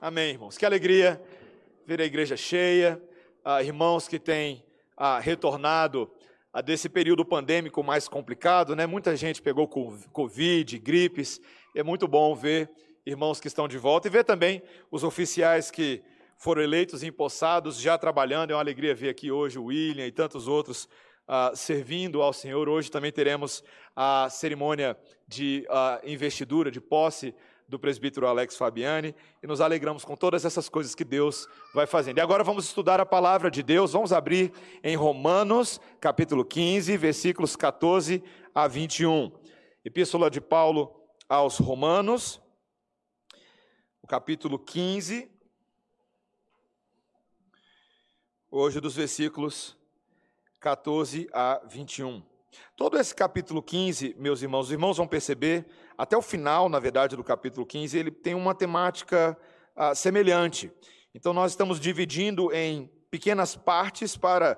Amém, irmãos. Que alegria ver a igreja cheia, ah, irmãos que têm ah, retornado ah, desse período pandêmico mais complicado, né? Muita gente pegou Covid, gripes. É muito bom ver irmãos que estão de volta e ver também os oficiais que foram eleitos e empossados já trabalhando. É uma alegria ver aqui hoje o William e tantos outros Uh, servindo ao Senhor. Hoje também teremos a cerimônia de uh, investidura, de posse do presbítero Alex Fabiani e nos alegramos com todas essas coisas que Deus vai fazendo. E agora vamos estudar a palavra de Deus, vamos abrir em Romanos, capítulo 15, versículos 14 a 21. Epístola de Paulo aos Romanos, o capítulo 15, hoje dos versículos 14 a 21. Todo esse capítulo 15, meus irmãos, os irmãos vão perceber, até o final, na verdade, do capítulo 15, ele tem uma temática ah, semelhante. Então, nós estamos dividindo em pequenas partes para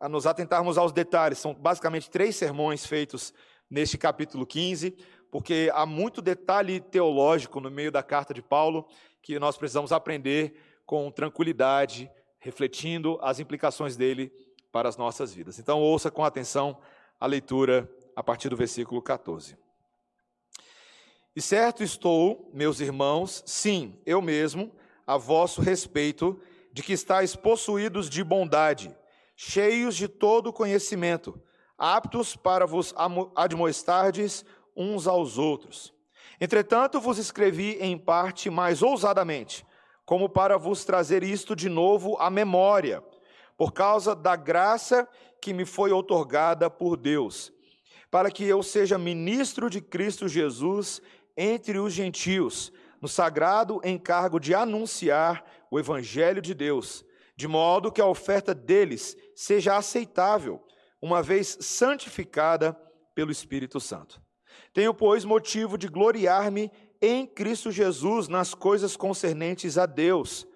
ah, nos atentarmos aos detalhes. São basicamente três sermões feitos neste capítulo 15, porque há muito detalhe teológico no meio da carta de Paulo que nós precisamos aprender com tranquilidade, refletindo as implicações dele para as nossas vidas. Então, ouça com atenção a leitura a partir do versículo 14. E certo estou, meus irmãos, sim, eu mesmo, a vosso respeito, de que estáis possuídos de bondade, cheios de todo conhecimento, aptos para vos admoestardes uns aos outros. Entretanto, vos escrevi em parte mais ousadamente, como para vos trazer isto de novo à memória, por causa da graça que me foi outorgada por Deus, para que eu seja ministro de Cristo Jesus entre os gentios, no sagrado encargo de anunciar o Evangelho de Deus, de modo que a oferta deles seja aceitável, uma vez santificada pelo Espírito Santo. Tenho, pois, motivo de gloriar-me em Cristo Jesus nas coisas concernentes a Deus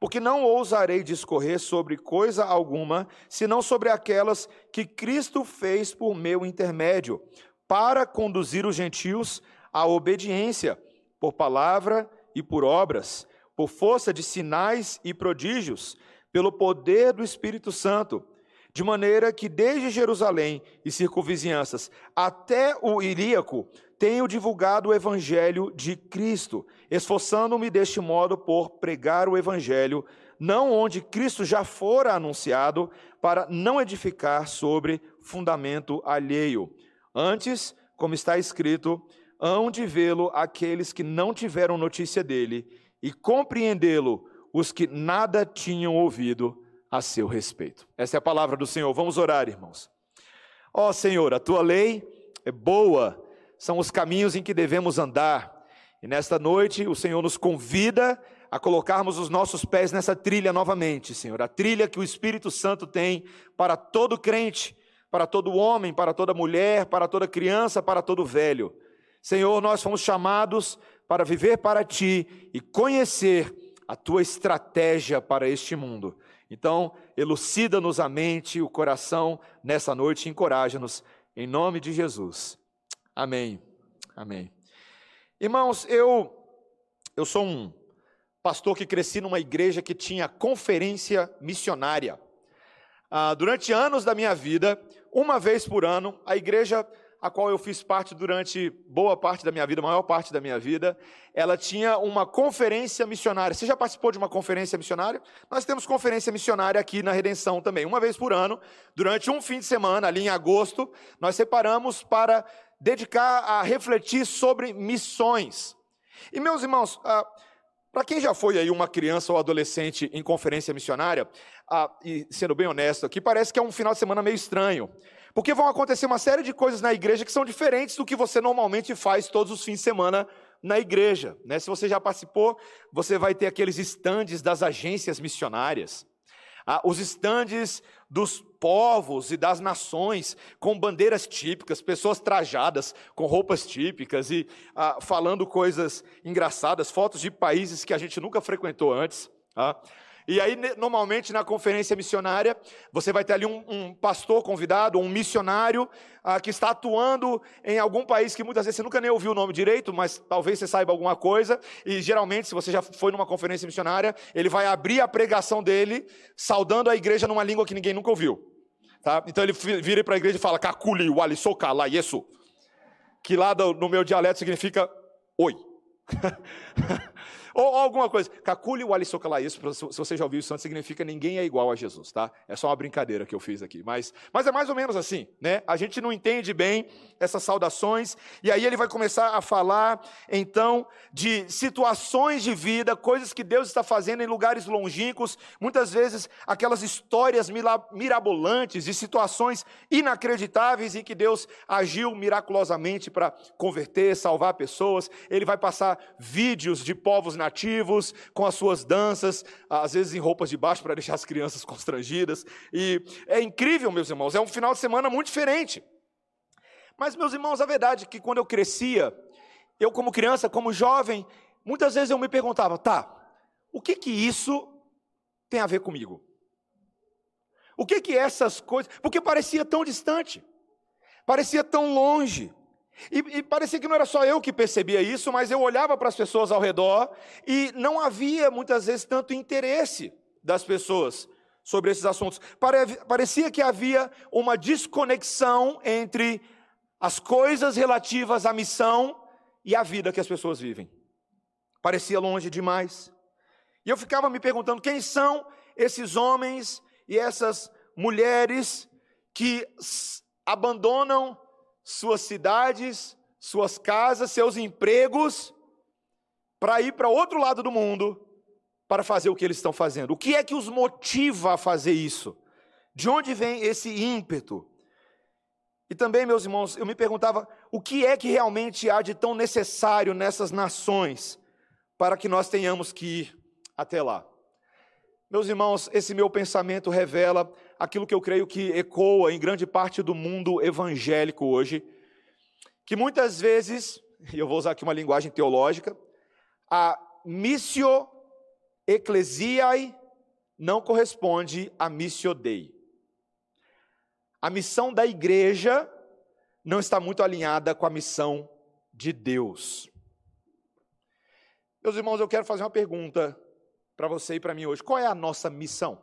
porque não ousarei discorrer sobre coisa alguma, senão sobre aquelas que Cristo fez por meu intermédio, para conduzir os gentios à obediência, por palavra e por obras, por força de sinais e prodígios, pelo poder do Espírito Santo, de maneira que desde Jerusalém e circunvizinhanças até o Iríaco tenho divulgado o evangelho de Cristo, esforçando-me deste modo por pregar o evangelho, não onde Cristo já fora anunciado, para não edificar sobre fundamento alheio. Antes, como está escrito, hão de vê-lo aqueles que não tiveram notícia dele, e compreendê-lo os que nada tinham ouvido a seu respeito. Essa é a palavra do Senhor. Vamos orar, irmãos. Ó Senhor, a tua lei é boa são os caminhos em que devemos andar. E nesta noite o Senhor nos convida a colocarmos os nossos pés nessa trilha novamente, Senhor, a trilha que o Espírito Santo tem para todo crente, para todo homem, para toda mulher, para toda criança, para todo velho. Senhor, nós fomos chamados para viver para ti e conhecer a tua estratégia para este mundo. Então, elucida-nos a mente e o coração nessa noite encoraja-nos em nome de Jesus. Amém. Amém. Irmãos, eu eu sou um pastor que cresci numa igreja que tinha conferência missionária. Ah, durante anos da minha vida, uma vez por ano, a igreja a qual eu fiz parte durante boa parte da minha vida, maior parte da minha vida, ela tinha uma conferência missionária. Você já participou de uma conferência missionária? Nós temos conferência missionária aqui na Redenção também. Uma vez por ano, durante um fim de semana, ali em agosto, nós separamos para dedicar a refletir sobre missões. E meus irmãos, ah, para quem já foi aí uma criança ou adolescente em conferência missionária, ah, e sendo bem honesto aqui, parece que é um final de semana meio estranho. Porque vão acontecer uma série de coisas na igreja que são diferentes do que você normalmente faz todos os fins de semana na igreja. Né? Se você já participou, você vai ter aqueles estandes das agências missionárias. Ah, os estandes dos povos e das nações com bandeiras típicas, pessoas trajadas com roupas típicas e ah, falando coisas engraçadas, fotos de países que a gente nunca frequentou antes. Ah. E aí, normalmente, na conferência missionária, você vai ter ali um, um pastor convidado, um missionário, ah, que está atuando em algum país que muitas vezes você nunca nem ouviu o nome direito, mas talvez você saiba alguma coisa. E geralmente, se você já foi numa conferência missionária, ele vai abrir a pregação dele, saudando a igreja numa língua que ninguém nunca ouviu. Tá? Então ele vira para a igreja e fala: Kakuli, walisoka, la yesu. Que lá no meu dialeto significa oi. Ou, ou, alguma coisa. Kakuli walisokala isso, se você já ouviu isso antes, significa ninguém é igual a Jesus, tá? É só uma brincadeira que eu fiz aqui. Mas, mas é mais ou menos assim, né? A gente não entende bem essas saudações, e aí ele vai começar a falar, então, de situações de vida, coisas que Deus está fazendo em lugares longínquos, muitas vezes aquelas histórias mirabolantes de situações inacreditáveis em que Deus agiu miraculosamente para converter, salvar pessoas. Ele vai passar vídeos de povos nativos, com as suas danças, às vezes em roupas de baixo para deixar as crianças constrangidas. E é incrível, meus irmãos, é um final de semana muito diferente. Mas, meus irmãos, a verdade é que quando eu crescia, eu como criança, como jovem, muitas vezes eu me perguntava, tá, o que que isso tem a ver comigo? O que que essas coisas, porque parecia tão distante, parecia tão longe. E, e, parecia que não era só eu que percebia isso, mas eu olhava para as pessoas ao redor e não havia muitas vezes tanto interesse das pessoas sobre esses assuntos. Parecia que havia uma desconexão entre as coisas relativas à missão e à vida que as pessoas vivem. Parecia longe demais. E eu ficava me perguntando quem são esses homens e essas mulheres que abandonam suas cidades, suas casas, seus empregos, para ir para outro lado do mundo para fazer o que eles estão fazendo. O que é que os motiva a fazer isso? De onde vem esse ímpeto? E também, meus irmãos, eu me perguntava o que é que realmente há de tão necessário nessas nações para que nós tenhamos que ir até lá. Meus irmãos, esse meu pensamento revela aquilo que eu creio que ecoa em grande parte do mundo evangélico hoje, que muitas vezes, e eu vou usar aqui uma linguagem teológica, a missio ecclesiae não corresponde a missio dei. A missão da igreja não está muito alinhada com a missão de Deus. Meus irmãos, eu quero fazer uma pergunta para você e para mim hoje. Qual é a nossa missão?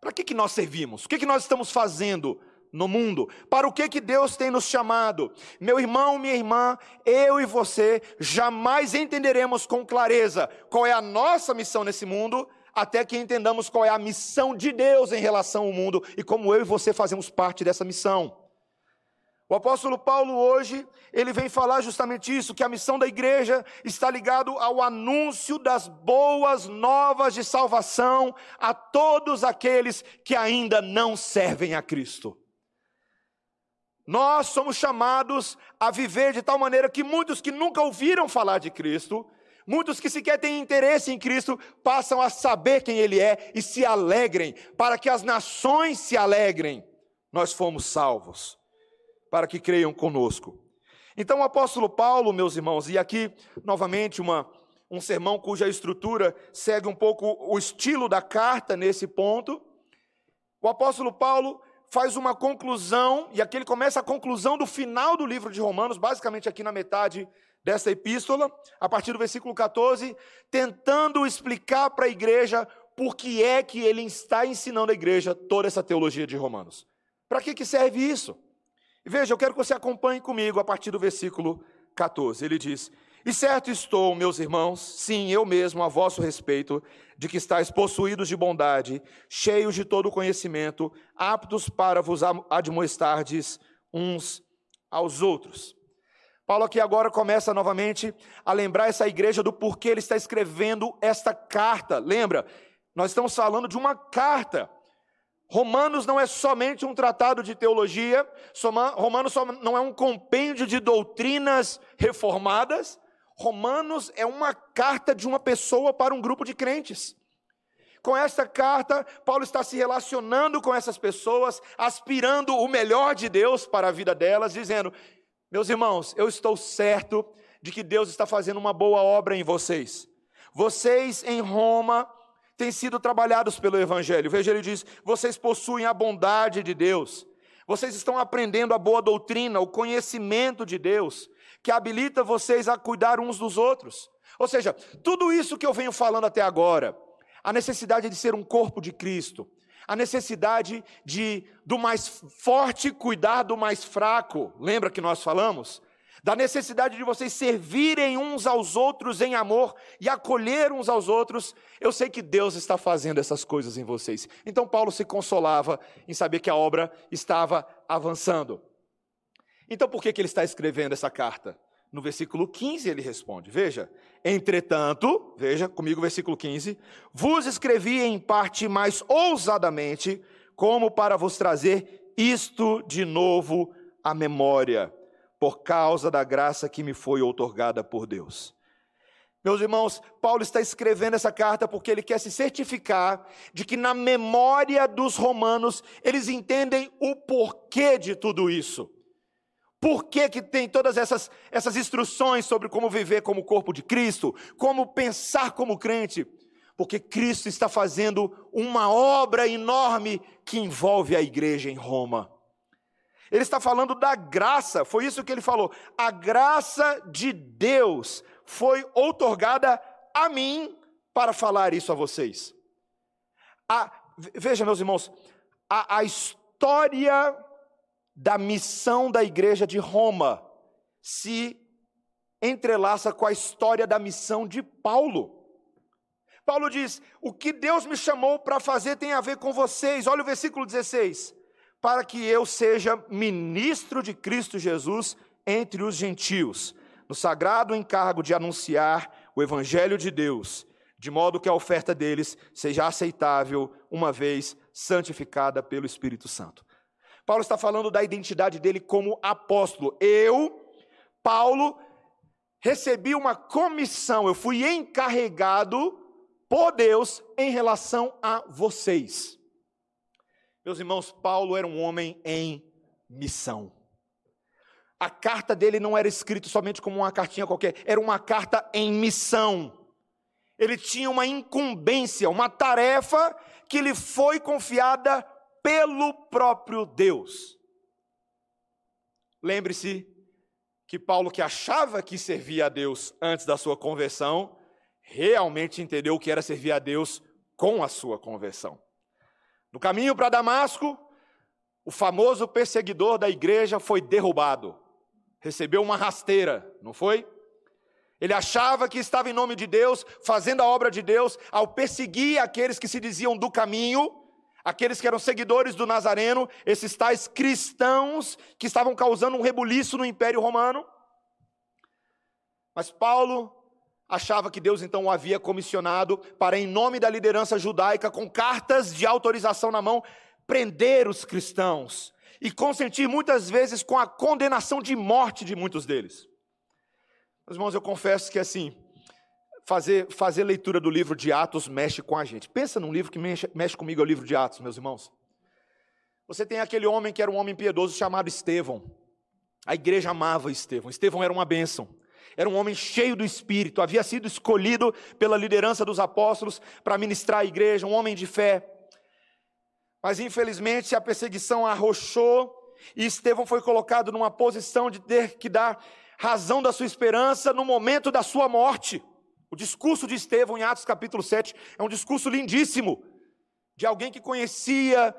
Para que, que nós servimos? O que, que nós estamos fazendo no mundo? Para o que, que Deus tem nos chamado? Meu irmão, minha irmã, eu e você jamais entenderemos com clareza qual é a nossa missão nesse mundo, até que entendamos qual é a missão de Deus em relação ao mundo e como eu e você fazemos parte dessa missão. O apóstolo Paulo hoje, ele vem falar justamente isso, que a missão da igreja está ligado ao anúncio das boas novas de salvação a todos aqueles que ainda não servem a Cristo. Nós somos chamados a viver de tal maneira que muitos que nunca ouviram falar de Cristo, muitos que sequer têm interesse em Cristo, passam a saber quem Ele é e se alegrem, para que as nações se alegrem. Nós fomos salvos para que creiam conosco. Então o apóstolo Paulo, meus irmãos, e aqui novamente uma, um sermão cuja estrutura segue um pouco o estilo da carta nesse ponto. O apóstolo Paulo faz uma conclusão, e aqui ele começa a conclusão do final do livro de Romanos, basicamente aqui na metade dessa epístola, a partir do versículo 14, tentando explicar para a igreja por que é que ele está ensinando a igreja toda essa teologia de Romanos. Para que, que serve isso? Veja, eu quero que você acompanhe comigo a partir do versículo 14. Ele diz: E certo estou, meus irmãos, sim, eu mesmo, a vosso respeito, de que estáis possuídos de bondade, cheios de todo conhecimento, aptos para vos admoestardes uns aos outros. Paulo aqui agora começa novamente a lembrar essa igreja do porquê ele está escrevendo esta carta. Lembra? Nós estamos falando de uma carta. Romanos não é somente um tratado de teologia, Romanos não é um compêndio de doutrinas reformadas, Romanos é uma carta de uma pessoa para um grupo de crentes. Com esta carta, Paulo está se relacionando com essas pessoas, aspirando o melhor de Deus para a vida delas, dizendo: Meus irmãos, eu estou certo de que Deus está fazendo uma boa obra em vocês. Vocês em Roma têm sido trabalhados pelo Evangelho. Veja, ele diz: vocês possuem a bondade de Deus, vocês estão aprendendo a boa doutrina, o conhecimento de Deus, que habilita vocês a cuidar uns dos outros. Ou seja, tudo isso que eu venho falando até agora, a necessidade de ser um corpo de Cristo, a necessidade de do mais forte cuidar do mais fraco. Lembra que nós falamos? Da necessidade de vocês servirem uns aos outros em amor e acolher uns aos outros. Eu sei que Deus está fazendo essas coisas em vocês. Então Paulo se consolava em saber que a obra estava avançando. Então por que, que ele está escrevendo essa carta? No versículo 15 ele responde: Veja, entretanto, veja comigo o versículo 15: Vos escrevi em parte mais ousadamente, como para vos trazer isto de novo à memória, por causa da graça que me foi outorgada por Deus. Meus irmãos, Paulo está escrevendo essa carta porque ele quer se certificar de que na memória dos romanos eles entendem o porquê de tudo isso. Por que, que tem todas essas, essas instruções sobre como viver como corpo de Cristo, como pensar como crente? Porque Cristo está fazendo uma obra enorme que envolve a igreja em Roma. Ele está falando da graça, foi isso que ele falou. A graça de Deus foi outorgada a mim para falar isso a vocês. A, veja, meus irmãos, a, a história da missão da igreja de Roma se entrelaça com a história da missão de Paulo. Paulo diz: O que Deus me chamou para fazer tem a ver com vocês. Olha o versículo 16: Para que eu seja ministro de Cristo Jesus entre os gentios, no sagrado encargo de anunciar o evangelho de Deus, de modo que a oferta deles seja aceitável, uma vez santificada pelo Espírito Santo. Paulo está falando da identidade dele como apóstolo. Eu, Paulo, recebi uma comissão, eu fui encarregado por Deus em relação a vocês. Meus irmãos, Paulo era um homem em missão. A carta dele não era escrita somente como uma cartinha qualquer, era uma carta em missão. Ele tinha uma incumbência, uma tarefa que lhe foi confiada pelo próprio Deus. Lembre-se que Paulo, que achava que servia a Deus antes da sua conversão, realmente entendeu o que era servir a Deus com a sua conversão. No caminho para Damasco, o famoso perseguidor da igreja foi derrubado, recebeu uma rasteira, não foi? Ele achava que estava em nome de Deus, fazendo a obra de Deus, ao perseguir aqueles que se diziam do caminho, Aqueles que eram seguidores do Nazareno, esses tais cristãos que estavam causando um rebuliço no Império Romano. Mas Paulo achava que Deus então o havia comissionado para, em nome da liderança judaica, com cartas de autorização na mão, prender os cristãos e consentir muitas vezes com a condenação de morte de muitos deles. Meus irmãos, eu confesso que assim, fazer, fazer leitura do livro de Atos mexe com a gente. Pensa num livro que mexe, mexe comigo, é o livro de Atos, meus irmãos. Você tem aquele homem que era um homem piedoso chamado Estevão. A igreja amava Estevão. Estevão era uma bênção. Era um homem cheio do espírito, havia sido escolhido pela liderança dos apóstolos para ministrar a igreja, um homem de fé. Mas infelizmente a perseguição arrochou e Estevão foi colocado numa posição de ter que dar razão da sua esperança no momento da sua morte. O discurso de Estevão em Atos capítulo 7 é um discurso lindíssimo, de alguém que conhecia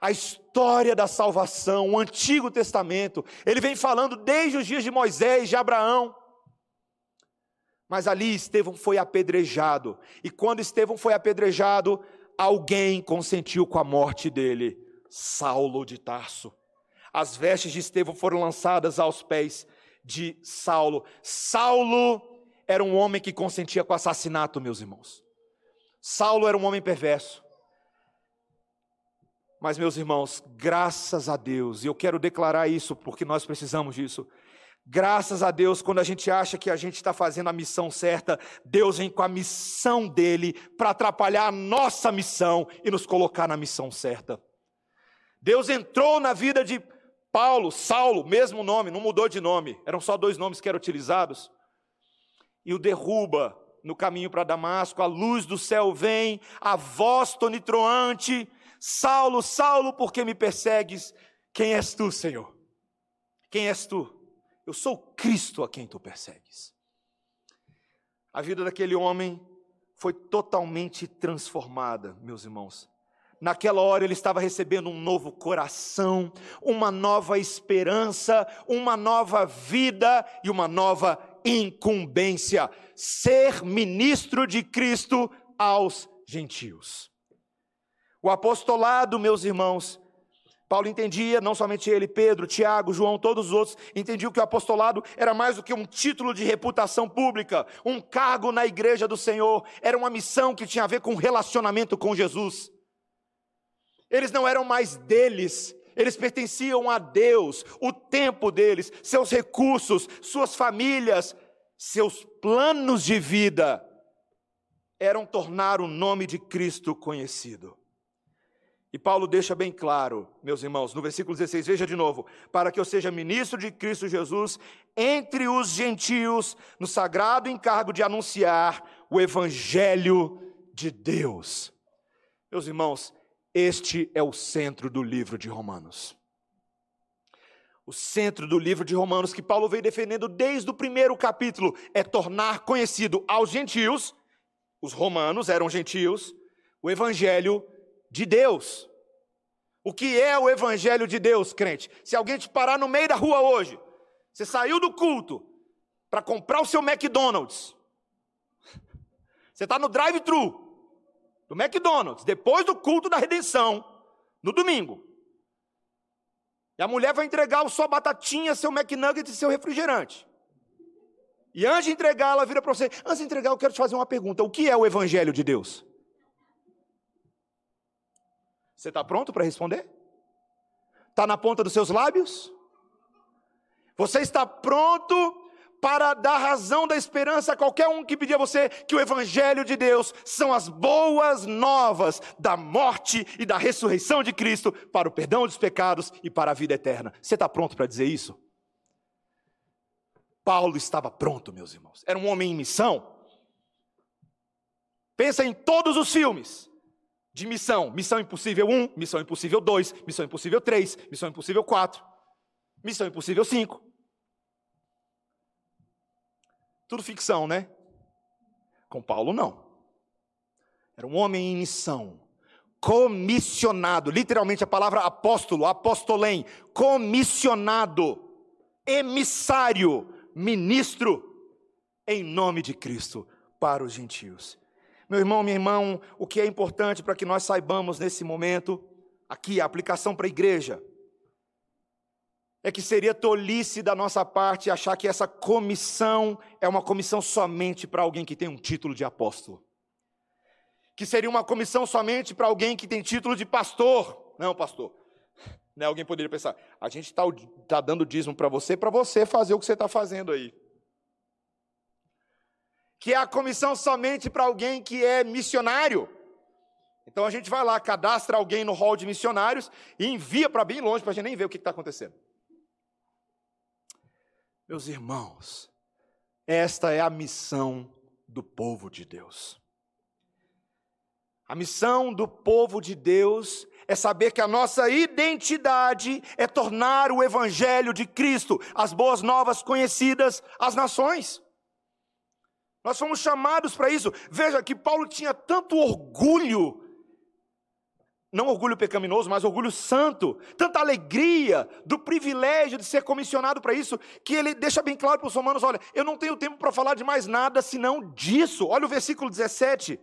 a história da salvação, o Antigo Testamento. Ele vem falando desde os dias de Moisés, de Abraão. Mas ali Estevão foi apedrejado. E quando Estevão foi apedrejado, alguém consentiu com a morte dele, Saulo de Tarso. As vestes de Estevão foram lançadas aos pés de Saulo. Saulo era um homem que consentia com assassinato, meus irmãos. Saulo era um homem perverso. Mas, meus irmãos, graças a Deus, e eu quero declarar isso porque nós precisamos disso. Graças a Deus, quando a gente acha que a gente está fazendo a missão certa, Deus vem com a missão dele para atrapalhar a nossa missão e nos colocar na missão certa. Deus entrou na vida de Paulo, Saulo, mesmo nome, não mudou de nome, eram só dois nomes que eram utilizados e o derruba no caminho para Damasco, a luz do céu vem, a voz tonitroante: Saulo, Saulo, por que me persegues? Quem és tu, Senhor? Quem és tu? Eu sou Cristo a quem tu persegues. A vida daquele homem foi totalmente transformada, meus irmãos. Naquela hora ele estava recebendo um novo coração, uma nova esperança, uma nova vida e uma nova incumbência: ser ministro de Cristo aos gentios. O apostolado, meus irmãos, Paulo entendia, não somente ele, Pedro, Tiago, João, todos os outros, entendiam que o apostolado era mais do que um título de reputação pública, um cargo na igreja do Senhor, era uma missão que tinha a ver com relacionamento com Jesus. Eles não eram mais deles, eles pertenciam a Deus, o tempo deles, seus recursos, suas famílias, seus planos de vida eram tornar o nome de Cristo conhecido. E Paulo deixa bem claro, meus irmãos, no versículo 16, veja de novo: para que eu seja ministro de Cristo Jesus entre os gentios, no sagrado encargo de anunciar o evangelho de Deus. Meus irmãos, este é o centro do livro de Romanos. O centro do livro de Romanos, que Paulo veio defendendo desde o primeiro capítulo, é tornar conhecido aos gentios, os romanos eram gentios, o evangelho de Deus. O que é o Evangelho de Deus, crente? Se alguém te parar no meio da rua hoje, você saiu do culto para comprar o seu McDonald's, você está no drive-thru do McDonald's, depois do culto da redenção, no domingo. E a mulher vai entregar sua batatinha, seu McNugget e seu refrigerante. E antes de entregar, ela vira para você: Antes de entregar, eu quero te fazer uma pergunta: O que é o Evangelho de Deus? Você está pronto para responder? Está na ponta dos seus lábios? Você está pronto para dar razão da esperança a qualquer um que pedir a você que o Evangelho de Deus são as boas novas da morte e da ressurreição de Cristo para o perdão dos pecados e para a vida eterna. Você está pronto para dizer isso? Paulo estava pronto, meus irmãos. Era um homem em missão. Pensa em todos os filmes de missão. Missão Impossível 1, Missão Impossível 2, Missão Impossível 3, Missão Impossível 4, Missão Impossível 5. Tudo ficção, né? Com Paulo, não. Era um homem em missão, comissionado, literalmente a palavra apóstolo, apostolém, comissionado, emissário, ministro, em nome de Cristo, para os gentios. Meu irmão, minha irmã, o que é importante para que nós saibamos nesse momento, aqui, a aplicação para a igreja, é que seria tolice da nossa parte achar que essa comissão é uma comissão somente para alguém que tem um título de apóstolo. Que seria uma comissão somente para alguém que tem título de pastor. Não, pastor. Né, alguém poderia pensar, a gente está tá dando dízimo para você, para você fazer o que você está fazendo aí que é a comissão somente para alguém que é missionário. Então a gente vai lá, cadastra alguém no hall de missionários e envia para bem longe para a gente nem ver o que está acontecendo. Meus irmãos, esta é a missão do povo de Deus. A missão do povo de Deus é saber que a nossa identidade é tornar o Evangelho de Cristo, as boas novas conhecidas às nações. Nós fomos chamados para isso. Veja que Paulo tinha tanto orgulho, não orgulho pecaminoso, mas orgulho santo, tanta alegria do privilégio de ser comissionado para isso, que ele deixa bem claro para os romanos: olha, eu não tenho tempo para falar de mais nada senão disso. Olha o versículo 17.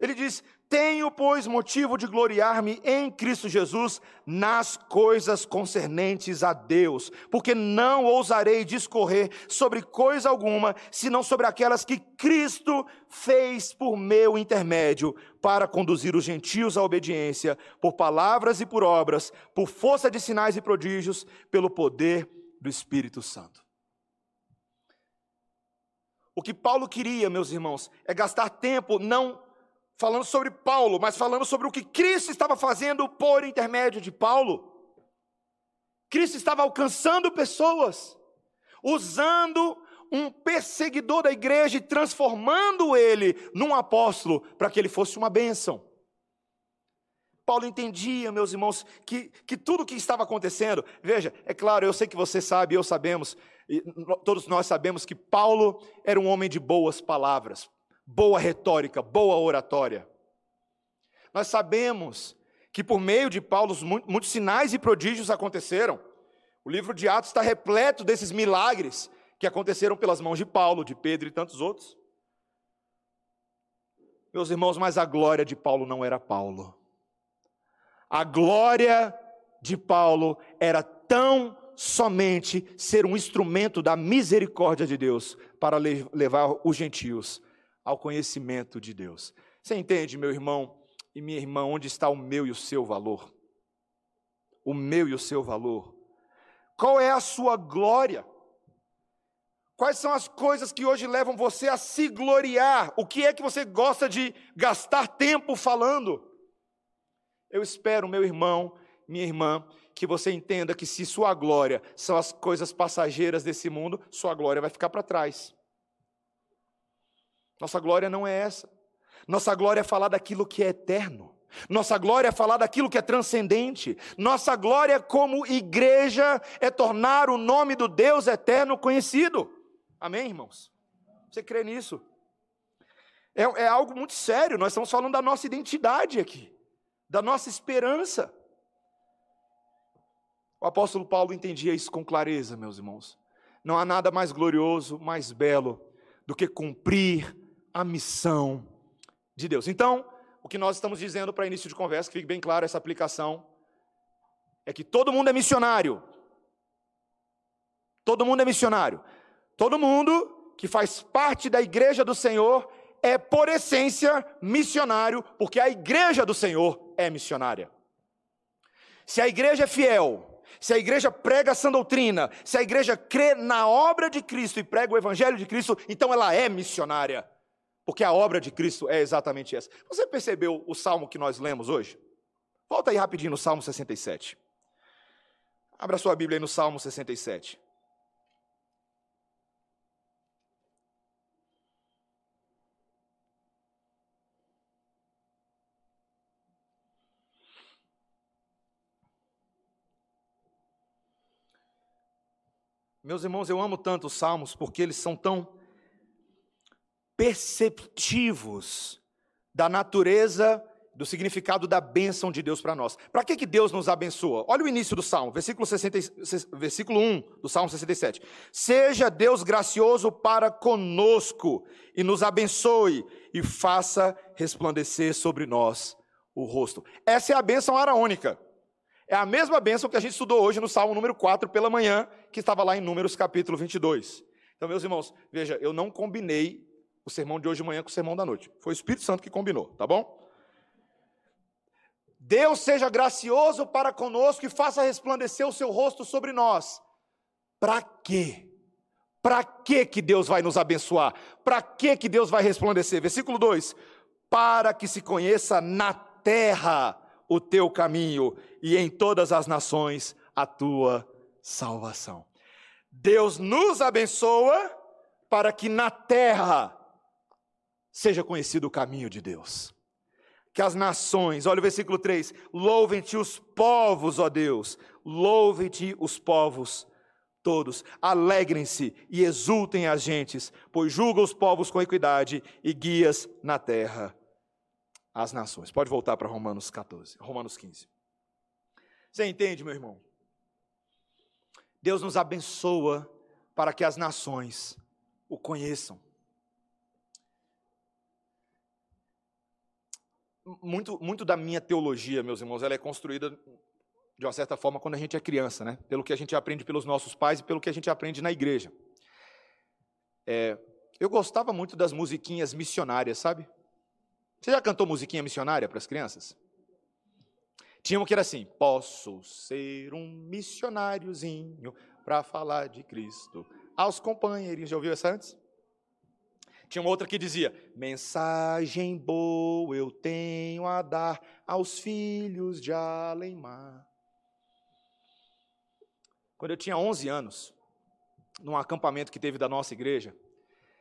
Ele diz: tenho, pois, motivo de gloriar-me em Cristo Jesus nas coisas concernentes a Deus, porque não ousarei discorrer sobre coisa alguma, senão sobre aquelas que Cristo fez por meu intermédio, para conduzir os gentios à obediência, por palavras e por obras, por força de sinais e prodígios, pelo poder do Espírito Santo. O que Paulo queria, meus irmãos, é gastar tempo não falando sobre Paulo, mas falando sobre o que Cristo estava fazendo por intermédio de Paulo. Cristo estava alcançando pessoas, usando um perseguidor da igreja e transformando ele num apóstolo para que ele fosse uma bênção. Paulo entendia, meus irmãos, que, que tudo o que estava acontecendo, veja, é claro, eu sei que você sabe, eu sabemos, todos nós sabemos que Paulo era um homem de boas palavras, boa retórica, boa oratória. Nós sabemos que por meio de Paulo muitos sinais e prodígios aconteceram. O livro de Atos está repleto desses milagres que aconteceram pelas mãos de Paulo, de Pedro e tantos outros. Meus irmãos, mas a glória de Paulo não era Paulo. A glória de Paulo era tão somente ser um instrumento da misericórdia de Deus para levar os gentios ao conhecimento de Deus. Você entende, meu irmão e minha irmã, onde está o meu e o seu valor? O meu e o seu valor. Qual é a sua glória? Quais são as coisas que hoje levam você a se gloriar? O que é que você gosta de gastar tempo falando? Eu espero, meu irmão, minha irmã, que você entenda que se sua glória são as coisas passageiras desse mundo, sua glória vai ficar para trás. Nossa glória não é essa. Nossa glória é falar daquilo que é eterno. Nossa glória é falar daquilo que é transcendente. Nossa glória como igreja é tornar o nome do Deus eterno conhecido. Amém, irmãos? Você crê nisso? É, é algo muito sério. Nós estamos falando da nossa identidade aqui da nossa esperança. O apóstolo Paulo entendia isso com clareza, meus irmãos. Não há nada mais glorioso, mais belo do que cumprir a missão de Deus. Então, o que nós estamos dizendo para início de conversa, que fique bem claro essa aplicação, é que todo mundo é missionário. Todo mundo é missionário. Todo mundo que faz parte da igreja do Senhor é, por essência, missionário, porque a igreja do Senhor é missionária. Se a igreja é fiel, se a igreja prega a sã doutrina, se a igreja crê na obra de Cristo e prega o evangelho de Cristo, então ela é missionária. Porque a obra de Cristo é exatamente essa. Você percebeu o salmo que nós lemos hoje? Volta aí rapidinho no Salmo 67. Abra sua Bíblia aí no Salmo 67. Meus irmãos, eu amo tanto os salmos porque eles são tão perceptivos da natureza, do significado da bênção de Deus para nós. Para que, que Deus nos abençoa? Olha o início do salmo, versículo, 60, versículo 1 do salmo 67. Seja Deus gracioso para conosco e nos abençoe e faça resplandecer sobre nós o rosto. Essa é a bênção araônica. É a mesma bênção que a gente estudou hoje no Salmo número 4 pela manhã, que estava lá em Números capítulo 22. Então, meus irmãos, veja, eu não combinei o sermão de hoje de manhã com o sermão da noite. Foi o Espírito Santo que combinou, tá bom? Deus seja gracioso para conosco e faça resplandecer o seu rosto sobre nós. Para quê? Para que que Deus vai nos abençoar? Para que que Deus vai resplandecer? Versículo 2: Para que se conheça na terra o teu caminho e em todas as nações a tua salvação. Deus nos abençoa para que na terra seja conhecido o caminho de Deus. Que as nações, olha o versículo 3: louvem-te os povos, ó Deus, louvem-te os povos todos, alegrem-se e exultem as gentes, pois julga os povos com equidade e guias na terra as nações. Pode voltar para Romanos 14, Romanos 15. Você entende, meu irmão? Deus nos abençoa para que as nações o conheçam. Muito, muito da minha teologia, meus irmãos, ela é construída de uma certa forma quando a gente é criança, né? Pelo que a gente aprende pelos nossos pais e pelo que a gente aprende na igreja. É, eu gostava muito das musiquinhas missionárias, sabe? Você já cantou musiquinha missionária para as crianças? Tinha uma que era assim: Posso ser um missionáriozinho para falar de Cristo aos companheiros. Já ouviu essa antes? Tinha uma outra que dizia: Mensagem boa eu tenho a dar aos filhos de Alemar. Quando eu tinha 11 anos, num acampamento que teve da nossa igreja.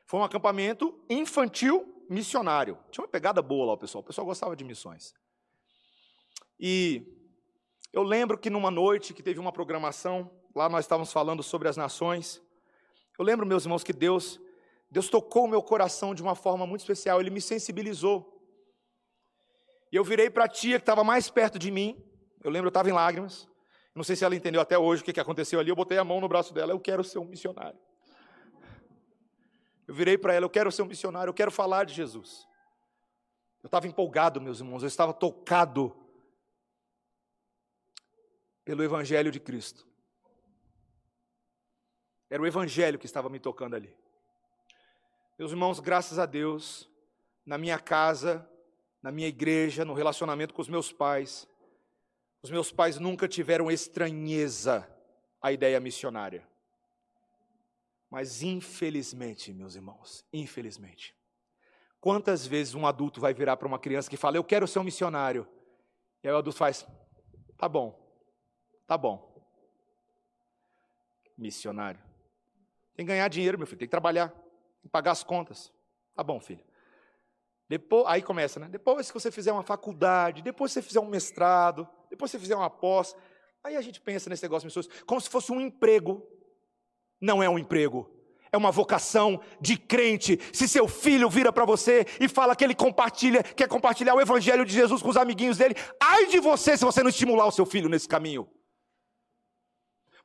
Foi um acampamento infantil missionário. Tinha uma pegada boa lá, pessoal. O pessoal gostava de missões. E eu lembro que numa noite que teve uma programação, lá nós estávamos falando sobre as nações. Eu lembro, meus irmãos, que Deus, Deus tocou o meu coração de uma forma muito especial, ele me sensibilizou. E eu virei para a tia que estava mais perto de mim. Eu lembro, eu estava em lágrimas. Não sei se ela entendeu até hoje o que aconteceu ali. Eu botei a mão no braço dela. Eu quero ser um missionário. Eu virei para ela. Eu quero ser um missionário. Eu quero falar de Jesus. Eu estava empolgado, meus irmãos. Eu estava tocado pelo Evangelho de Cristo. Era o Evangelho que estava me tocando ali. Meus irmãos, graças a Deus, na minha casa, na minha igreja, no relacionamento com os meus pais, os meus pais nunca tiveram estranheza à ideia missionária. Mas infelizmente, meus irmãos, infelizmente, quantas vezes um adulto vai virar para uma criança que fala, eu quero ser um missionário, e aí o adulto faz, tá bom, tá bom. Missionário. Tem que ganhar dinheiro, meu filho, tem que trabalhar, pagar as contas. Tá bom, filho. Depois, aí começa, né? Depois que você fizer uma faculdade, depois que você fizer um mestrado, depois que você fizer uma pós, aí a gente pensa nesse negócio pessoas como se fosse um emprego. Não é um emprego, é uma vocação de crente. Se seu filho vira para você e fala que ele compartilha, quer compartilhar o evangelho de Jesus com os amiguinhos dele, ai de você se você não estimular o seu filho nesse caminho.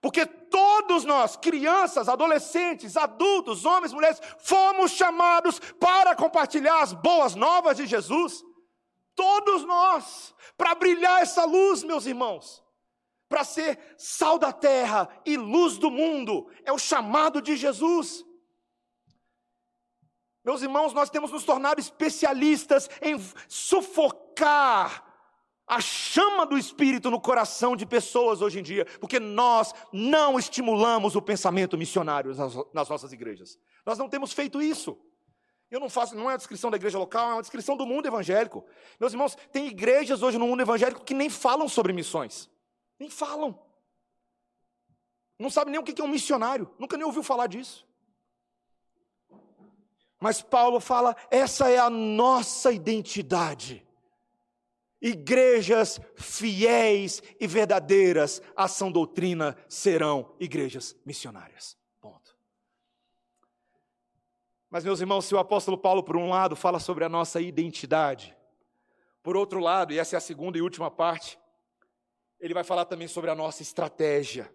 Porque todos nós, crianças, adolescentes, adultos, homens, mulheres, fomos chamados para compartilhar as boas novas de Jesus. Todos nós, para brilhar essa luz, meus irmãos, para ser sal da terra e luz do mundo, é o chamado de Jesus. Meus irmãos, nós temos nos tornado especialistas em sufocar a chama do Espírito no coração de pessoas hoje em dia, porque nós não estimulamos o pensamento missionário nas nossas igrejas. Nós não temos feito isso. Eu não faço, não é uma descrição da igreja local, é uma descrição do mundo evangélico. Meus irmãos, tem igrejas hoje no mundo evangélico que nem falam sobre missões. Nem falam. Não sabe nem o que é um missionário, nunca nem ouviu falar disso. Mas Paulo fala: essa é a nossa identidade. Igrejas fiéis e verdadeiras à sã doutrina serão igrejas missionárias. Ponto. Mas, meus irmãos, se o apóstolo Paulo, por um lado, fala sobre a nossa identidade, por outro lado, e essa é a segunda e última parte, ele vai falar também sobre a nossa estratégia.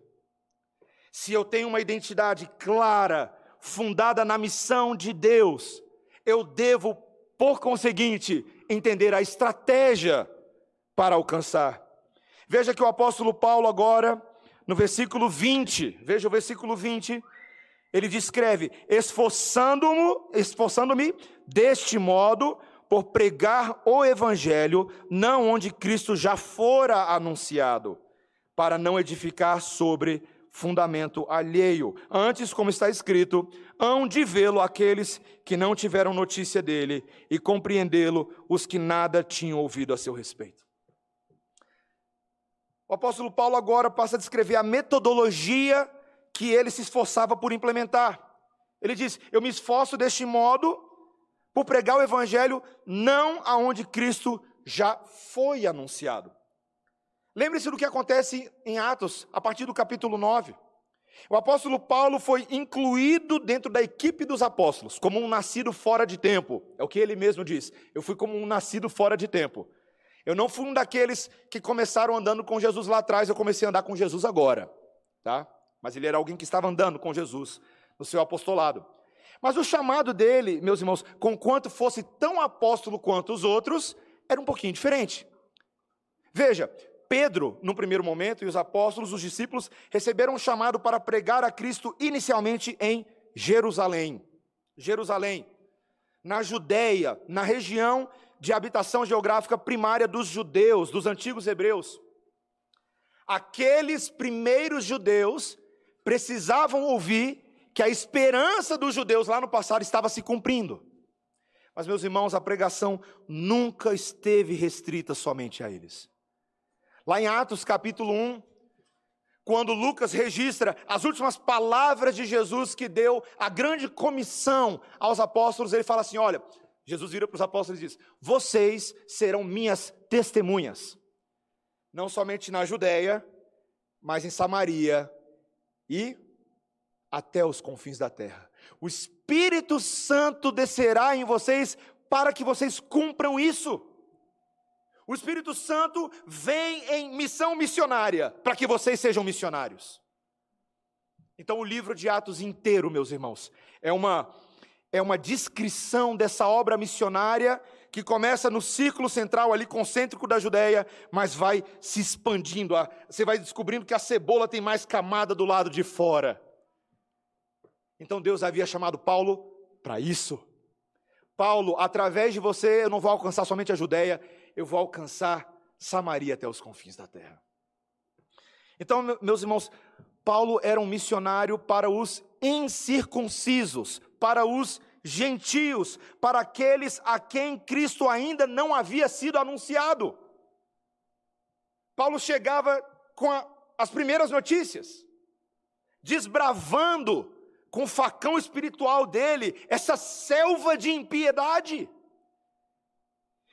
Se eu tenho uma identidade clara, fundada na missão de Deus, eu devo, por conseguinte, entender a estratégia para alcançar. Veja que o apóstolo Paulo, agora, no versículo 20, veja o versículo 20, ele descreve: esforçando-me, esforçando-me deste modo por pregar o evangelho, não onde Cristo já fora anunciado, para não edificar sobre fundamento alheio. Antes, como está escrito, hão de vê-lo aqueles que não tiveram notícia dele e compreendê-lo os que nada tinham ouvido a seu respeito. O apóstolo Paulo agora passa a descrever a metodologia que ele se esforçava por implementar. Ele diz: Eu me esforço deste modo por pregar o evangelho não aonde Cristo já foi anunciado. Lembre-se do que acontece em Atos, a partir do capítulo 9. O apóstolo Paulo foi incluído dentro da equipe dos apóstolos, como um nascido fora de tempo. É o que ele mesmo diz. Eu fui como um nascido fora de tempo. Eu não fui um daqueles que começaram andando com Jesus lá atrás, eu comecei a andar com Jesus agora, tá? Mas ele era alguém que estava andando com Jesus no seu apostolado. Mas o chamado dele, meus irmãos, conquanto fosse tão apóstolo quanto os outros, era um pouquinho diferente. Veja, Pedro, no primeiro momento, e os apóstolos, os discípulos, receberam um chamado para pregar a Cristo inicialmente em Jerusalém. Jerusalém, na Judéia, na região de habitação geográfica primária dos judeus, dos antigos hebreus. Aqueles primeiros judeus precisavam ouvir que a esperança dos judeus lá no passado estava se cumprindo. Mas, meus irmãos, a pregação nunca esteve restrita somente a eles. Lá em Atos capítulo 1, quando Lucas registra as últimas palavras de Jesus que deu a grande comissão aos apóstolos, ele fala assim: olha, Jesus vira para os apóstolos e diz: Vocês serão minhas testemunhas, não somente na Judéia, mas em Samaria e até os confins da terra. O Espírito Santo descerá em vocês para que vocês cumpram isso. O Espírito Santo vem em missão missionária para que vocês sejam missionários. Então, o livro de Atos inteiro, meus irmãos, é uma, é uma descrição dessa obra missionária que começa no círculo central ali concêntrico da Judéia, mas vai se expandindo. Você vai descobrindo que a cebola tem mais camada do lado de fora. Então Deus havia chamado Paulo para isso. Paulo, através de você, eu não vou alcançar somente a Judéia, eu vou alcançar Samaria até os confins da terra. Então, meus irmãos, Paulo era um missionário para os incircuncisos, para os gentios, para aqueles a quem Cristo ainda não havia sido anunciado. Paulo chegava com a, as primeiras notícias, desbravando com o facão espiritual dele essa selva de impiedade.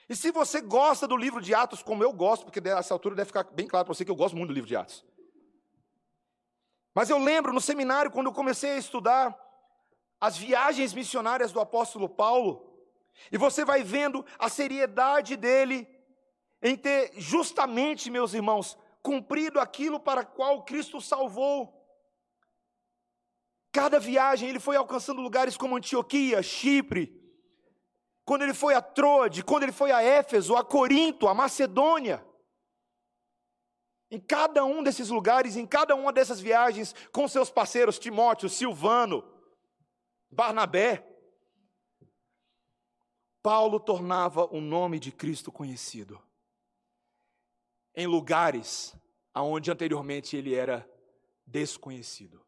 E se você gosta do livro de Atos, como eu gosto, porque nessa altura deve ficar bem claro para você que eu gosto muito do livro de Atos. Mas eu lembro no seminário, quando eu comecei a estudar as viagens missionárias do apóstolo Paulo, e você vai vendo a seriedade dele em ter justamente, meus irmãos, cumprido aquilo para qual Cristo salvou. Cada viagem ele foi alcançando lugares como Antioquia, Chipre, quando ele foi a Troade, quando ele foi a Éfeso, a Corinto, a Macedônia. Em cada um desses lugares, em cada uma dessas viagens, com seus parceiros Timóteo, Silvano, Barnabé, Paulo tornava o nome de Cristo conhecido em lugares aonde anteriormente ele era desconhecido.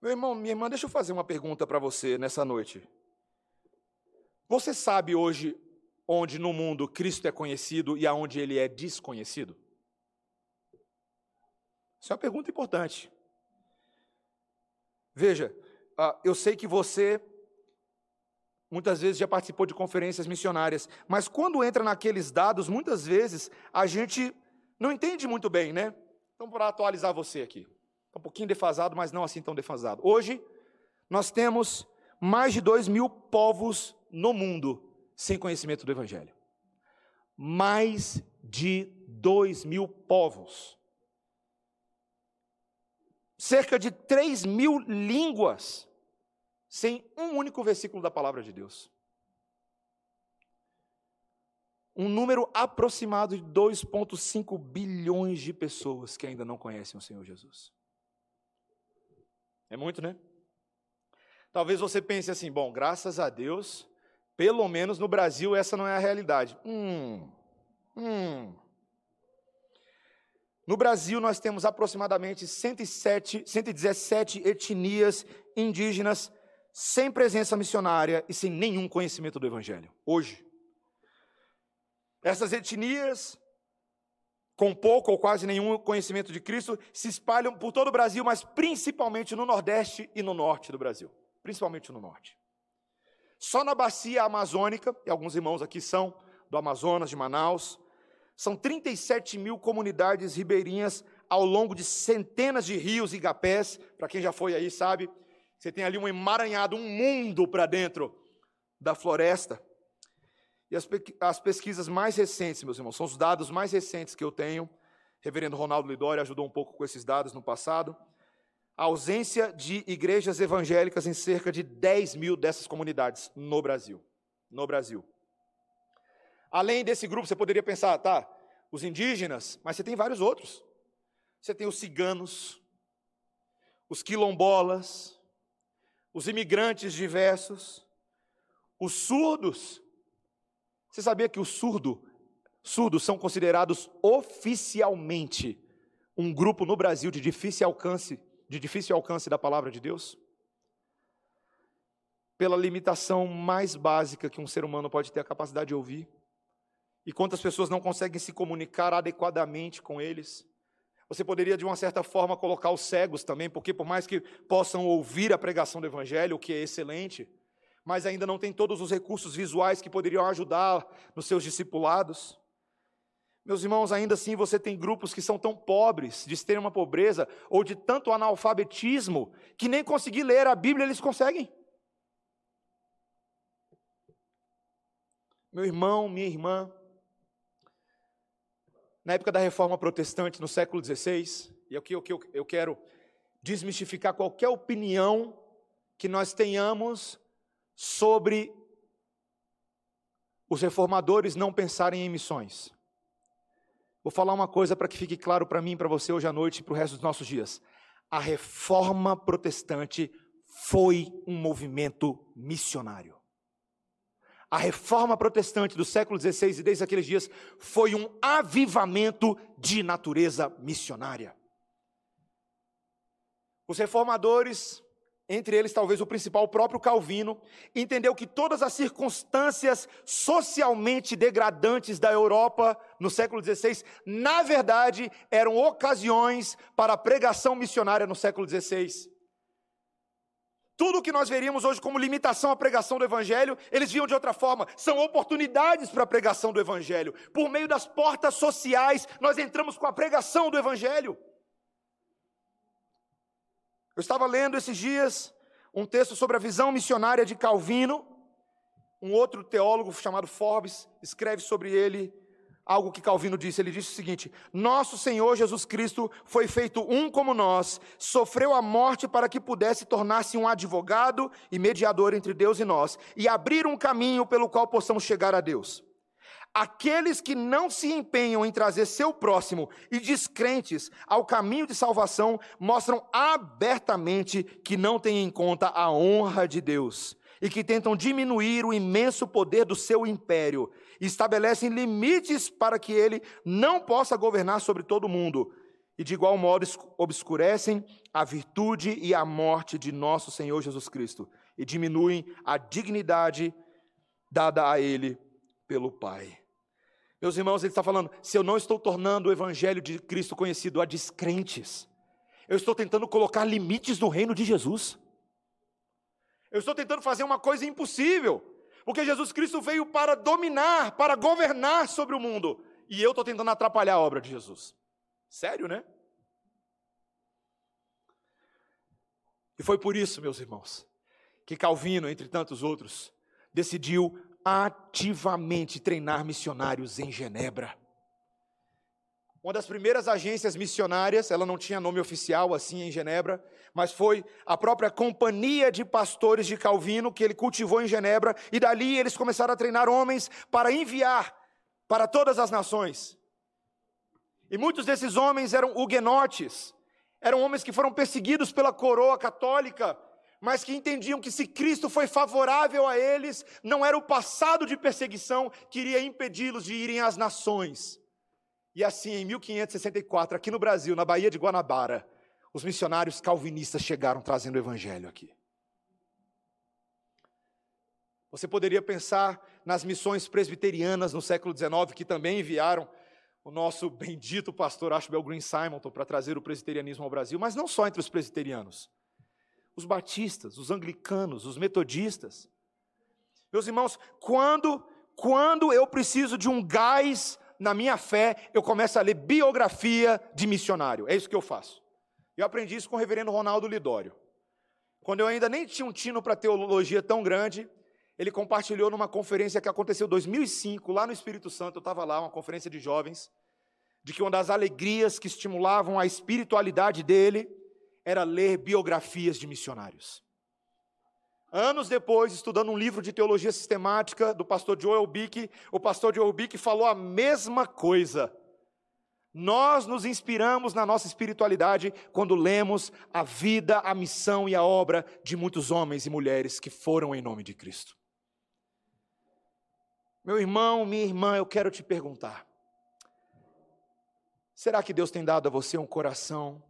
Meu irmão, minha irmã, deixa eu fazer uma pergunta para você nessa noite. Você sabe hoje onde no mundo Cristo é conhecido e aonde ele é desconhecido? Isso é uma pergunta importante. Veja, ah, eu sei que você muitas vezes já participou de conferências missionárias, mas quando entra naqueles dados, muitas vezes a gente não entende muito bem, né? Então, para atualizar você aqui, um pouquinho defasado, mas não assim tão defasado. Hoje, nós temos mais de dois mil povos no mundo sem conhecimento do Evangelho. Mais de dois mil povos. Cerca de três mil línguas sem um único versículo da palavra de Deus. Um número aproximado de 2,5 bilhões de pessoas que ainda não conhecem o Senhor Jesus. É muito, né? Talvez você pense assim: bom, graças a Deus, pelo menos no Brasil, essa não é a realidade. Hum, hum. No Brasil, nós temos aproximadamente 107, 117 etnias indígenas sem presença missionária e sem nenhum conhecimento do Evangelho. Hoje. Essas etnias, com pouco ou quase nenhum conhecimento de Cristo, se espalham por todo o Brasil, mas principalmente no Nordeste e no Norte do Brasil. Principalmente no Norte. Só na bacia amazônica, e alguns irmãos aqui são do Amazonas, de Manaus, são 37 mil comunidades ribeirinhas ao longo de centenas de rios e igapés. Para quem já foi aí, sabe, você tem ali um emaranhado, um mundo para dentro da floresta. E as, as, pesquisas mais recentes, meus irmãos, são os dados mais recentes que eu tenho. Reverendo Ronaldo Lidori ajudou um pouco com esses dados no passado a ausência de igrejas evangélicas em cerca de 10 mil dessas comunidades no Brasil. No Brasil. Além desse grupo, você poderia pensar, tá, os indígenas, mas você tem vários outros. Você tem os ciganos, os quilombolas, os imigrantes diversos, os surdos. Você sabia que os surdo, surdos são considerados oficialmente um grupo no Brasil de difícil alcance de difícil alcance da palavra de Deus? Pela limitação mais básica que um ser humano pode ter a capacidade de ouvir. E quantas pessoas não conseguem se comunicar adequadamente com eles? Você poderia, de uma certa forma, colocar os cegos também, porque por mais que possam ouvir a pregação do Evangelho, o que é excelente, mas ainda não tem todos os recursos visuais que poderiam ajudar nos seus discipulados. Meus irmãos, ainda assim você tem grupos que são tão pobres, de extrema pobreza, ou de tanto analfabetismo, que nem conseguir ler a Bíblia eles conseguem. Meu irmão, minha irmã, na época da reforma protestante, no século XVI, e aqui eu, eu quero desmistificar qualquer opinião que nós tenhamos sobre os reformadores não pensarem em missões. Vou falar uma coisa para que fique claro para mim, para você hoje à noite e para o resto dos nossos dias. A reforma protestante foi um movimento missionário. A reforma protestante do século XVI e desde aqueles dias foi um avivamento de natureza missionária. Os reformadores entre eles talvez o principal, o próprio Calvino, entendeu que todas as circunstâncias socialmente degradantes da Europa no século XVI, na verdade, eram ocasiões para a pregação missionária no século XVI. Tudo o que nós veríamos hoje como limitação à pregação do Evangelho, eles viam de outra forma. São oportunidades para a pregação do Evangelho. Por meio das portas sociais, nós entramos com a pregação do Evangelho. Eu estava lendo esses dias um texto sobre a visão missionária de Calvino. Um outro teólogo chamado Forbes escreve sobre ele algo que Calvino disse. Ele disse o seguinte: Nosso Senhor Jesus Cristo foi feito um como nós, sofreu a morte para que pudesse tornar-se um advogado e mediador entre Deus e nós, e abrir um caminho pelo qual possamos chegar a Deus. Aqueles que não se empenham em trazer seu próximo e descrentes ao caminho de salvação mostram abertamente que não têm em conta a honra de Deus e que tentam diminuir o imenso poder do seu império estabelecem limites para que ele não possa governar sobre todo o mundo. E de igual modo obscurecem a virtude e a morte de nosso Senhor Jesus Cristo e diminuem a dignidade dada a ele pelo Pai. Meus irmãos, ele está falando: se eu não estou tornando o evangelho de Cristo conhecido a descrentes, eu estou tentando colocar limites no reino de Jesus. Eu estou tentando fazer uma coisa impossível, porque Jesus Cristo veio para dominar, para governar sobre o mundo, e eu estou tentando atrapalhar a obra de Jesus. Sério, né? E foi por isso, meus irmãos, que Calvino, entre tantos outros, decidiu ativamente treinar missionários em Genebra. Uma das primeiras agências missionárias, ela não tinha nome oficial assim em Genebra, mas foi a própria Companhia de Pastores de Calvino que ele cultivou em Genebra, e dali eles começaram a treinar homens para enviar para todas as nações. E muitos desses homens eram huguenotes, eram homens que foram perseguidos pela coroa católica mas que entendiam que se Cristo foi favorável a eles, não era o passado de perseguição que iria impedi-los de irem às nações. E assim, em 1564, aqui no Brasil, na Baía de Guanabara, os missionários calvinistas chegaram trazendo o evangelho aqui. Você poderia pensar nas missões presbiterianas no século XIX, que também enviaram o nosso bendito pastor Ashbel Green Simonton para trazer o presbiterianismo ao Brasil, mas não só entre os presbiterianos os batistas, os anglicanos, os metodistas. Meus irmãos, quando, quando eu preciso de um gás na minha fé, eu começo a ler biografia de missionário. É isso que eu faço. Eu aprendi isso com o reverendo Ronaldo Lidório. Quando eu ainda nem tinha um tino para teologia tão grande, ele compartilhou numa conferência que aconteceu em 2005, lá no Espírito Santo, eu estava lá, uma conferência de jovens, de que uma das alegrias que estimulavam a espiritualidade dele era ler biografias de missionários. Anos depois, estudando um livro de teologia sistemática do pastor Joel Bick, o pastor Joel Bick falou a mesma coisa. Nós nos inspiramos na nossa espiritualidade quando lemos a vida, a missão e a obra de muitos homens e mulheres que foram em nome de Cristo. Meu irmão, minha irmã, eu quero te perguntar: será que Deus tem dado a você um coração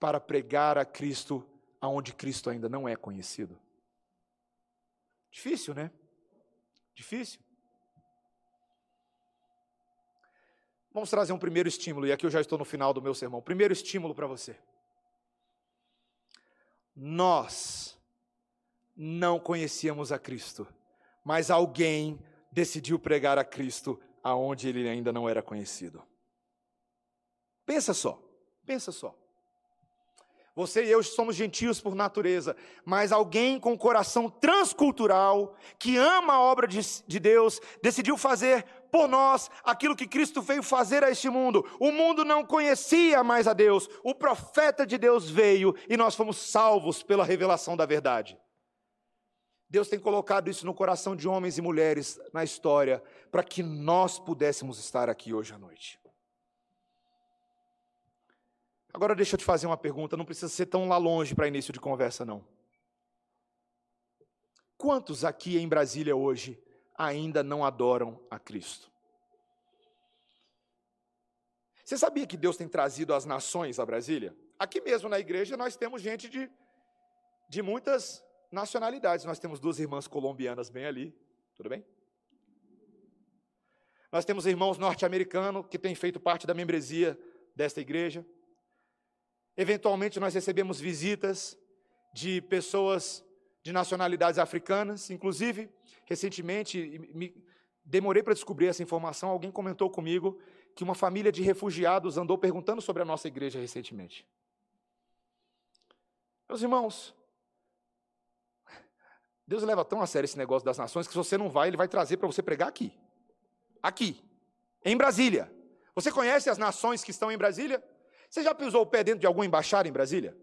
para pregar a Cristo aonde Cristo ainda não é conhecido. Difícil, né? Difícil. Vamos trazer um primeiro estímulo, e aqui eu já estou no final do meu sermão. Primeiro estímulo para você. Nós não conhecíamos a Cristo, mas alguém decidiu pregar a Cristo aonde ele ainda não era conhecido. Pensa só, pensa só. Você e eu somos gentios por natureza, mas alguém com coração transcultural, que ama a obra de, de, Deus, decidiu fazer por nós aquilo que Cristo veio fazer a este mundo. O mundo não conhecia mais a Deus, o profeta de Deus veio e nós fomos salvos pela revelação da verdade. Deus tem colocado isso no coração de homens e mulheres na história, para que nós pudéssemos estar aqui hoje à noite. Agora deixa eu te fazer uma pergunta, não precisa ser tão lá longe para início de conversa, não. Quantos aqui em Brasília hoje ainda não adoram a Cristo? Você sabia que Deus tem trazido as nações a Brasília? Aqui mesmo na igreja nós temos gente de, de muitas nacionalidades. Nós temos duas irmãs colombianas bem ali, tudo bem? Nós temos irmãos norte-americanos que têm feito parte da membresia desta igreja. Eventualmente nós recebemos visitas de pessoas de nacionalidades africanas, inclusive, recentemente, me demorei para descobrir essa informação, alguém comentou comigo que uma família de refugiados andou perguntando sobre a nossa igreja recentemente. Meus irmãos, Deus leva tão a sério esse negócio das nações que se você não vai, ele vai trazer para você pregar aqui. Aqui, em Brasília. Você conhece as nações que estão em Brasília? Você já pisou o pé dentro de alguma embaixada em Brasília?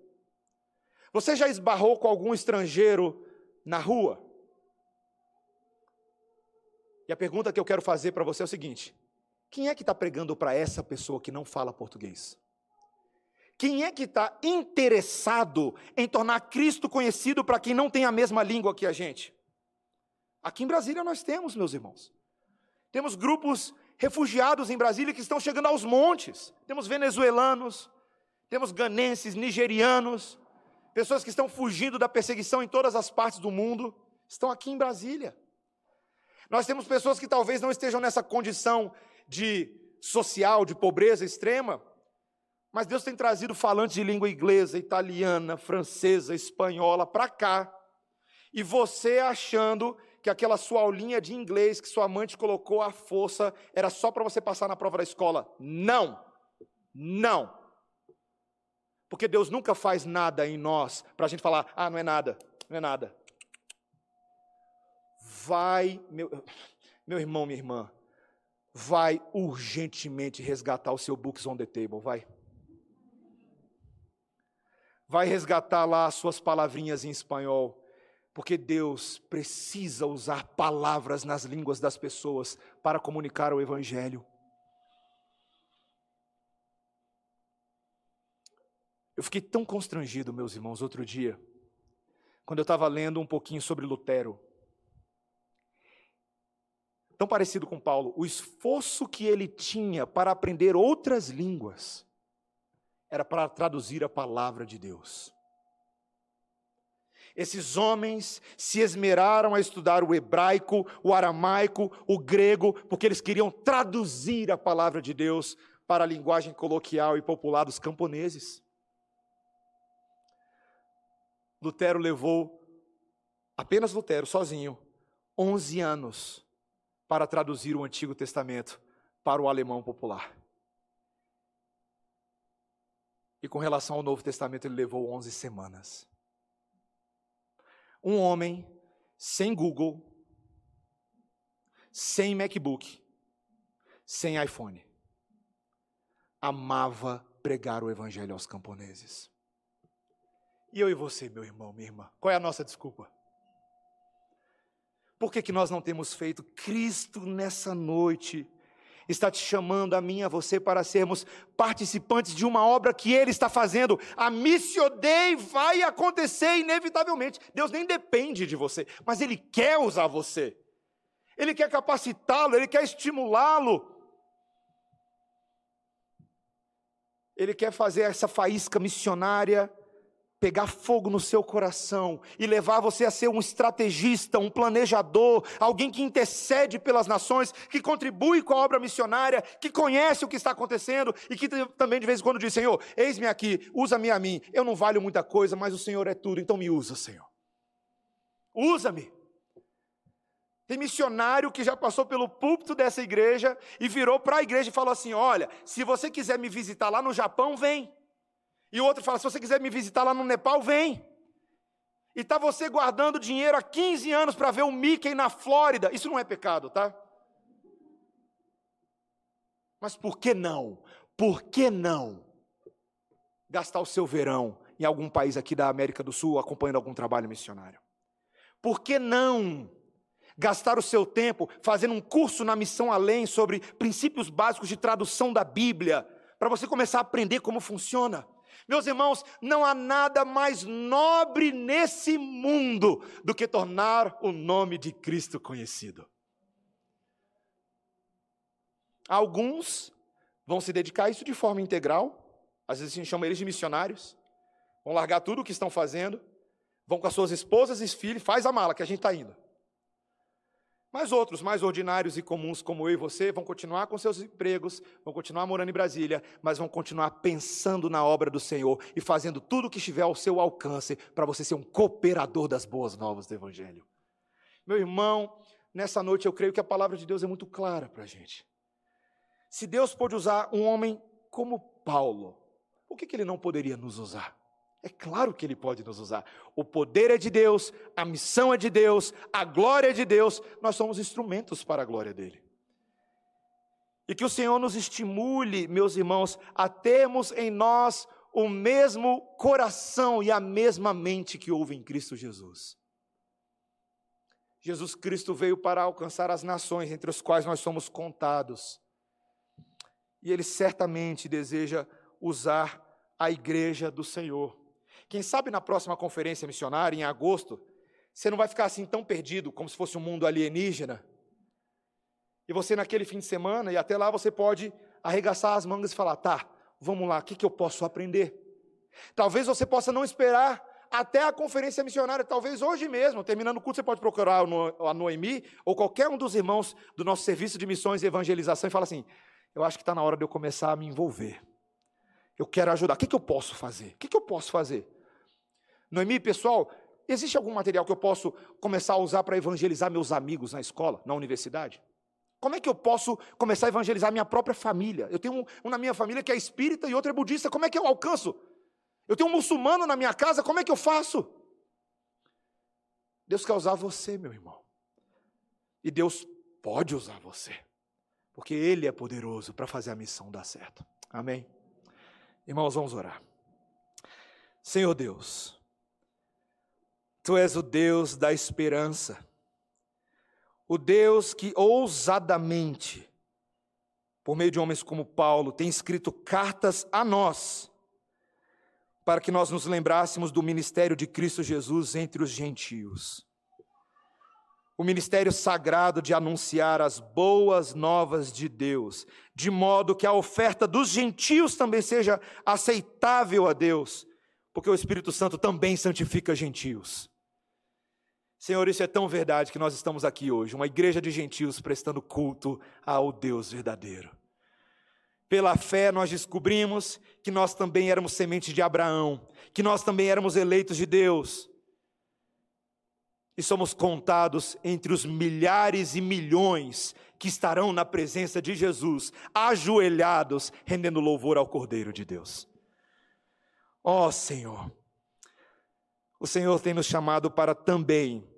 Você já esbarrou com algum estrangeiro na rua? E a pergunta que eu quero fazer para você é o seguinte: quem é que está pregando para essa pessoa que não fala português? Quem é que está interessado em tornar Cristo conhecido para quem não tem a mesma língua que a gente? Aqui em Brasília nós temos, meus irmãos. Temos grupos refugiados em Brasília que estão chegando aos montes. Temos venezuelanos, temos ganenses, nigerianos, pessoas que estão fugindo da perseguição em todas as partes do mundo, estão aqui em Brasília. Nós temos pessoas que talvez não estejam nessa condição de social, de pobreza extrema, mas Deus tem trazido falantes de língua inglesa, italiana, francesa, espanhola para cá. E você achando que aquela sua aulinha de inglês que sua mãe te colocou à força era só para você passar na prova da escola. Não. Não. Porque Deus nunca faz nada em nós para a gente falar, ah, não é nada, não é nada. Vai, meu, meu irmão, minha irmã, vai urgentemente resgatar o seu books on the table, vai. Vai resgatar lá as suas palavrinhas em espanhol porque Deus precisa usar palavras nas línguas das pessoas para comunicar o Evangelho. Eu fiquei tão constrangido, meus irmãos, outro dia, quando eu estava lendo um pouquinho sobre Lutero. Tão parecido com Paulo, o esforço que ele tinha para aprender outras línguas era para traduzir a palavra de Deus. Esses homens se esmeraram a estudar o hebraico, o aramaico, o grego, porque eles queriam traduzir a palavra de Deus para a linguagem coloquial e popular dos camponeses. Lutero levou, apenas Lutero, sozinho, 11 anos para traduzir o Antigo Testamento para o alemão popular. E com relação ao Novo Testamento, ele levou 11 semanas um homem sem Google, sem MacBook, sem iPhone, amava pregar o evangelho aos camponeses. E eu e você, meu irmão, minha irmã, qual é a nossa desculpa? Por que, que nós não temos feito Cristo nessa noite? Está te chamando a mim e a você para sermos participantes de uma obra que Ele está fazendo. A missio Dei vai acontecer inevitavelmente. Deus nem depende de você, mas Ele quer usar você. Ele quer capacitá-lo, Ele quer estimulá-lo. Ele quer fazer essa faísca missionária pegar fogo no seu coração e levar você a ser um estrategista, um planejador, alguém que intercede pelas nações, que contribui com a obra missionária, que conhece o que está acontecendo e que também de vez em quando diz: Senhor, eis-me aqui, usa-me a mim. Eu não valho muita coisa, mas o Senhor é tudo, então me usa, Senhor. Usa-me. Tem missionário que já passou pelo púlpito dessa igreja e virou para a igreja e falou assim: Olha, se você quiser me visitar lá no Japão, vem. E o outro fala: se você quiser me visitar lá no Nepal, vem. E está você guardando dinheiro há 15 anos para ver o Mickey na Flórida. Isso não é pecado, tá? Mas por que não? Por que não gastar o seu verão em algum país aqui da América do Sul acompanhando algum trabalho missionário? Por que não gastar o seu tempo fazendo um curso na Missão Além sobre princípios básicos de tradução da Bíblia, para você começar a aprender como funciona? Meus irmãos, não há nada mais nobre nesse mundo do que tornar o nome de Cristo conhecido. Alguns vão se dedicar a isso de forma integral, às vezes a gente chama eles de missionários, vão largar tudo o que estão fazendo, vão com as suas esposas e filhos, faz a mala que a gente está indo. Mas outros, mais ordinários e comuns, como eu e você, vão continuar com seus empregos, vão continuar morando em Brasília, mas vão continuar pensando na obra do Senhor e fazendo tudo o que estiver ao seu alcance para você ser um cooperador das boas novas do Evangelho. Meu irmão, nessa noite eu creio que a palavra de Deus é muito clara para a gente. Se Deus pôde usar um homem como Paulo, por que, que ele não poderia nos usar? É claro que Ele pode nos usar. O poder é de Deus, a missão é de Deus, a glória é de Deus, nós somos instrumentos para a glória dEle. E que o Senhor nos estimule, meus irmãos, a termos em nós o mesmo coração e a mesma mente que houve em Cristo Jesus. Jesus Cristo veio para alcançar as nações, entre as quais nós somos contados. E Ele certamente deseja usar a igreja do Senhor. Quem sabe na próxima conferência missionária, em agosto, você não vai ficar assim tão perdido, como se fosse um mundo alienígena. E você, naquele fim de semana, e até lá, você pode arregaçar as mangas e falar: tá, vamos lá, o que, que eu posso aprender? Talvez você possa não esperar até a conferência missionária, talvez hoje mesmo, terminando o culto, você pode procurar a Noemi ou qualquer um dos irmãos do nosso serviço de missões e evangelização e falar assim: eu acho que está na hora de eu começar a me envolver. Eu quero ajudar. O que, que eu posso fazer? O que, que eu posso fazer? Noemi, pessoal, existe algum material que eu posso começar a usar para evangelizar meus amigos na escola, na universidade? Como é que eu posso começar a evangelizar minha própria família? Eu tenho um, um, na minha família que é espírita e outro é budista, como é que eu alcanço? Eu tenho um muçulmano na minha casa, como é que eu faço? Deus quer usar você, meu irmão. E Deus pode usar você, porque Ele é poderoso para fazer a missão dar certo. Amém? Irmãos, vamos orar. Senhor Deus, Tu és o Deus da esperança, o Deus que ousadamente, por meio de homens como Paulo, tem escrito cartas a nós, para que nós nos lembrássemos do ministério de Cristo Jesus entre os gentios. O ministério sagrado de anunciar as boas novas de Deus, de modo que a oferta dos gentios também seja aceitável a Deus, porque o Espírito Santo também santifica gentios. Senhor, isso é tão verdade que nós estamos aqui hoje, uma igreja de gentios prestando culto ao Deus verdadeiro. Pela fé, nós descobrimos que nós também éramos sementes de Abraão, que nós também éramos eleitos de Deus. E somos contados entre os milhares e milhões que estarão na presença de Jesus, ajoelhados, rendendo louvor ao Cordeiro de Deus. Ó oh, Senhor, o Senhor tem nos chamado para também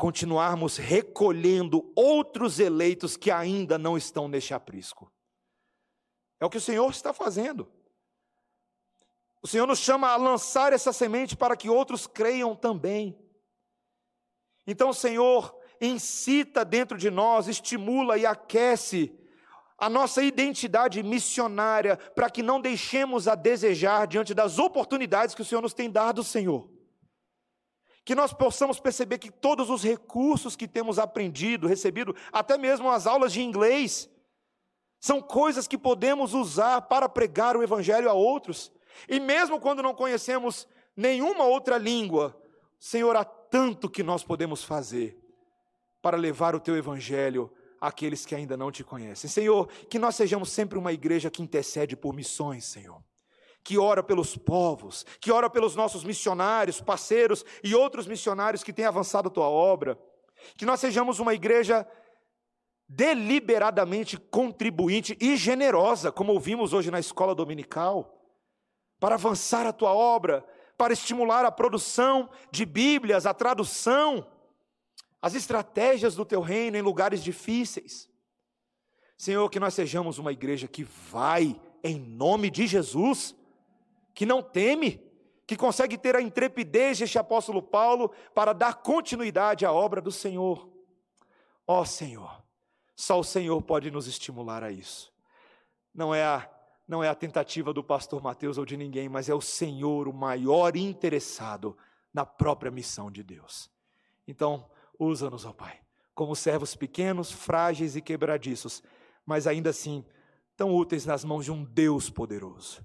continuarmos recolhendo outros eleitos que ainda não estão neste aprisco. É o que o Senhor está fazendo. O Senhor nos chama a lançar essa semente para que outros creiam também. Então, Senhor, incita dentro de nós, estimula e aquece a nossa identidade missionária, para que não deixemos a desejar diante das oportunidades que o Senhor nos tem dado, Senhor que nós possamos perceber que todos os recursos que temos aprendido, recebido, até mesmo as aulas de inglês, são coisas que podemos usar para pregar o Evangelho a outros. E mesmo quando não conhecemos nenhuma outra língua. Senhor, há tanto que nós podemos fazer para levar o teu evangelho àqueles que ainda não te conhecem. Senhor, que nós sejamos sempre uma igreja que intercede por missões, Senhor. Que ora pelos povos, que ora pelos nossos missionários, parceiros e outros missionários que têm avançado a tua obra. Que nós sejamos uma igreja deliberadamente contribuinte e generosa, como ouvimos hoje na escola dominical, para avançar a tua obra, para estimular a produção de Bíblias, a tradução, as estratégias do teu reino em lugares difíceis. Senhor, que nós sejamos uma igreja que vai em nome de Jesus, que não teme, que consegue ter a intrepidez deste apóstolo Paulo para dar continuidade à obra do Senhor. Ó oh, Senhor, só o Senhor pode nos estimular a isso. Não é a não é a tentativa do pastor Mateus ou de ninguém, mas é o Senhor o maior interessado na própria missão de Deus. Então, usa-nos, ó Pai, como servos pequenos, frágeis e quebradiços, mas ainda assim tão úteis nas mãos de um Deus poderoso.